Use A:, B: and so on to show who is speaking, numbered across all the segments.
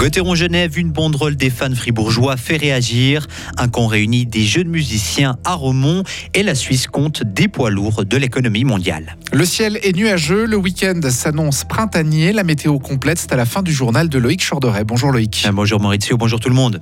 A: Gauthieron-Genève, une banderole des fans fribourgeois fait réagir. Un camp réunit des jeunes musiciens à Romont et la Suisse compte des poids lourds de l'économie mondiale.
B: Le ciel est nuageux, le week-end s'annonce printanier. La météo complète, c'est à la fin du journal de Loïc Chorderet. Bonjour Loïc.
A: Bonjour Maurizio, bonjour tout le monde.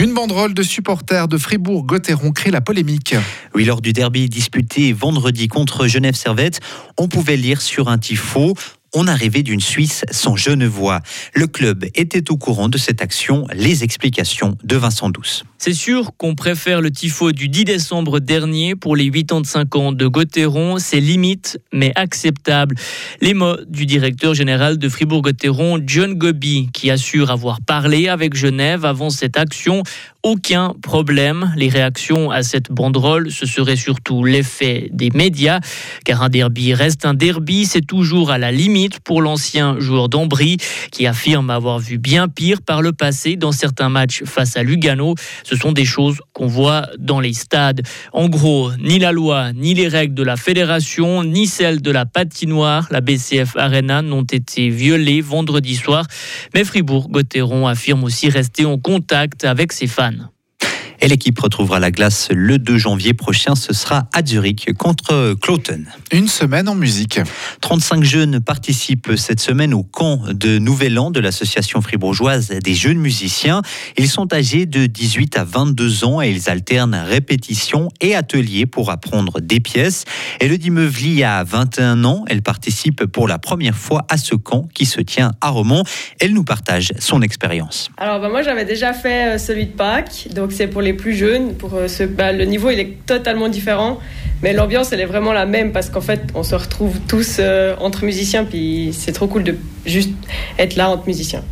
B: Une banderole de supporters de Fribourg-Gotteron crée la polémique.
A: Oui, lors du derby disputé vendredi contre Genève-Servette, on pouvait lire sur un tifo on arrivait d'une Suisse sans Genevois. Le club était au courant de cette action. Les explications de Vincent Douce.
C: C'est sûr qu'on préfère le tifo du 10 décembre dernier pour les 85 ans de Gauthieron. C'est limite, mais acceptable. Les mots du directeur général de Fribourg-Gotteron, John Gobi, qui assure avoir parlé avec Genève avant cette action. Aucun problème. Les réactions à cette banderole, ce serait surtout l'effet des médias, car un derby reste un derby, c'est toujours à la limite pour l'ancien joueur d'Ambry, qui affirme avoir vu bien pire par le passé dans certains matchs face à Lugano. Ce sont des choses qu'on voit dans les stades. En gros, ni la loi, ni les règles de la fédération, ni celles de la patinoire, la BCF Arena, n'ont été violées vendredi soir. Mais Fribourg-Gotteron affirme aussi rester en contact avec ses fans.
A: Et l'équipe retrouvera la glace le 2 janvier prochain. Ce sera à Zurich contre Cloten.
B: Une semaine en musique.
A: 35 jeunes participent cette semaine au camp de Nouvel An de l'association fribourgeoise des jeunes musiciens. Ils sont âgés de 18 à 22 ans et ils alternent répétition et ateliers pour apprendre des pièces. Elodie Meuvli a 21 ans. Elle participe pour la première fois à ce camp qui se tient à Romont. Elle nous partage son expérience.
D: Alors bah, moi j'avais déjà fait euh, celui de Pâques, donc c'est pour les plus jeunes. Pour euh, ce, bah, le niveau, il est totalement différent. Mais l'ambiance, elle est vraiment la même parce qu'en fait, on se retrouve tous euh, entre musiciens. Puis c'est trop cool de juste être là entre musiciens.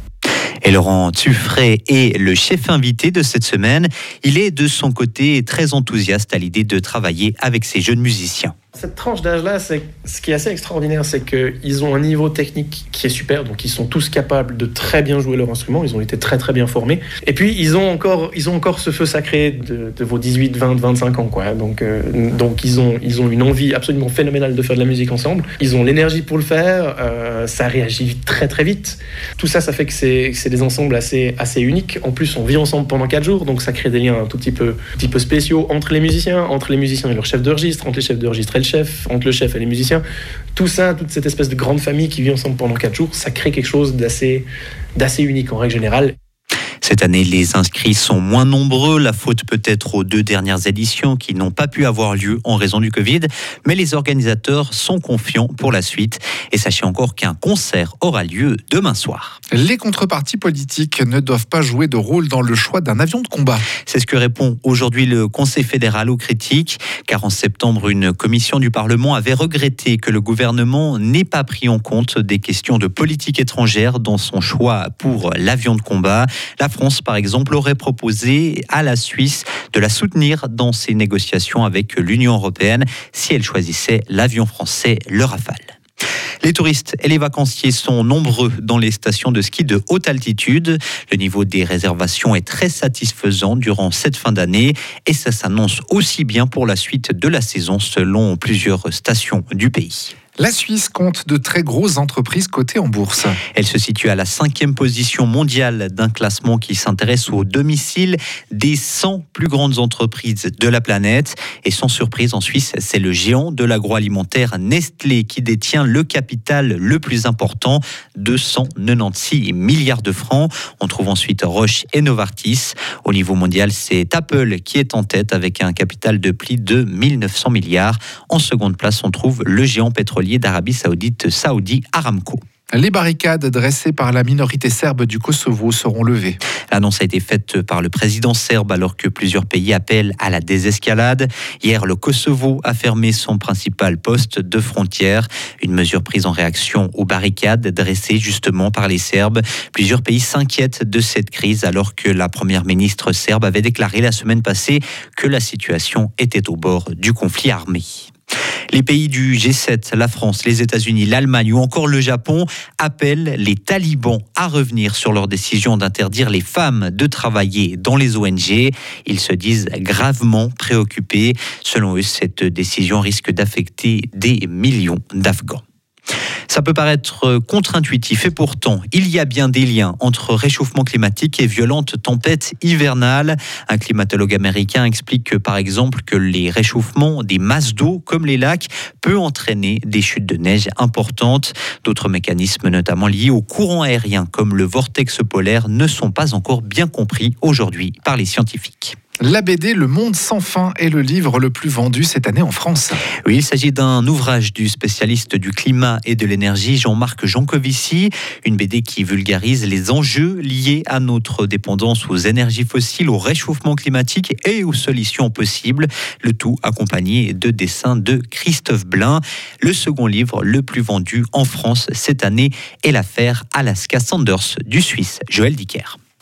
A: Et Laurent Tuffret est le chef invité de cette semaine. Il est de son côté très enthousiaste à l'idée de travailler avec ces jeunes musiciens.
E: Cette tranche d'âge-là, ce qui est assez extraordinaire, c'est qu'ils ont un niveau technique qui est super, donc ils sont tous capables de très bien jouer leur instrument, ils ont été très très bien formés. Et puis ils ont encore, ils ont encore ce feu sacré de, vos 18, 20, 25 ans, quoi. Donc, euh, donc ils, ont, ils ont une envie absolument phénoménale de faire de la musique ensemble. Ils ont l'énergie pour le faire, euh, ça réagit très très vite. Tout ça, ça fait que c'est des ensembles assez, assez uniques. En plus, on vit ensemble pendant 4 jours, donc ça crée des liens un tout petit peu, petit peu spéciaux entre les musiciens, entre les musiciens et leurs chefs de registre, entre les chefs de registre et entre le chef et les musiciens. Tout ça, toute cette espèce de grande famille qui vit ensemble pendant quatre jours, ça crée quelque chose d'assez unique en règle générale.
A: Cette année, les inscrits sont moins nombreux. La faute peut-être aux deux dernières éditions qui n'ont pas pu avoir lieu en raison du Covid. Mais les organisateurs sont confiants pour la suite. Et sachez encore qu'un concert aura lieu demain soir.
B: Les contreparties politiques ne doivent pas jouer de rôle dans le choix d'un avion de combat.
A: C'est ce que répond aujourd'hui le Conseil fédéral aux critiques. Car en septembre, une commission du Parlement avait regretté que le gouvernement n'ait pas pris en compte des questions de politique étrangère dans son choix pour l'avion de combat. La France, par exemple, aurait proposé à la Suisse de la soutenir dans ses négociations avec l'Union européenne si elle choisissait l'avion français, le Rafale. Les touristes et les vacanciers sont nombreux dans les stations de ski de haute altitude. Le niveau des réservations est très satisfaisant durant cette fin d'année et ça s'annonce aussi bien pour la suite de la saison selon plusieurs stations du pays.
B: La Suisse compte de très grosses entreprises cotées en bourse.
A: Elle se situe à la cinquième position mondiale d'un classement qui s'intéresse au domicile des 100 plus grandes entreprises de la planète. Et sans surprise, en Suisse, c'est le géant de l'agroalimentaire Nestlé qui détient le capital le plus important, 296 milliards de francs. On trouve ensuite Roche et Novartis. Au niveau mondial, c'est Apple qui est en tête avec un capital de plus de 1900 milliards. En seconde place, on trouve le géant pétrolier d'Arabie Saoudite Saudi Aramco.
B: Les barricades dressées par la minorité serbe du Kosovo seront levées.
A: L'annonce a été faite par le président serbe alors que plusieurs pays appellent à la désescalade. Hier, le Kosovo a fermé son principal poste de frontière, une mesure prise en réaction aux barricades dressées justement par les Serbes. Plusieurs pays s'inquiètent de cette crise alors que la première ministre serbe avait déclaré la semaine passée que la situation était au bord du conflit armé. Les pays du G7, la France, les États-Unis, l'Allemagne ou encore le Japon appellent les talibans à revenir sur leur décision d'interdire les femmes de travailler dans les ONG. Ils se disent gravement préoccupés. Selon eux, cette décision risque d'affecter des millions d'Afghans. Ça peut paraître contre-intuitif et pourtant, il y a bien des liens entre réchauffement climatique et violentes tempêtes hivernales. Un climatologue américain explique que, par exemple, que les réchauffements des masses d'eau, comme les lacs, peut entraîner des chutes de neige importantes. D'autres mécanismes, notamment liés au courant aérien, comme le vortex polaire, ne sont pas encore bien compris aujourd'hui par les scientifiques.
B: La BD Le Monde sans fin est le livre le plus vendu cette année en France.
A: Oui, il s'agit d'un ouvrage du spécialiste du climat et de l'énergie Jean-Marc Jancovici, une BD qui vulgarise les enjeux liés à notre dépendance aux énergies fossiles, au réchauffement climatique et aux solutions possibles, le tout accompagné de dessins de Christophe Blain. Le second livre le plus vendu en France cette année est l'affaire Alaska Sanders du Suisse Joël Dicker.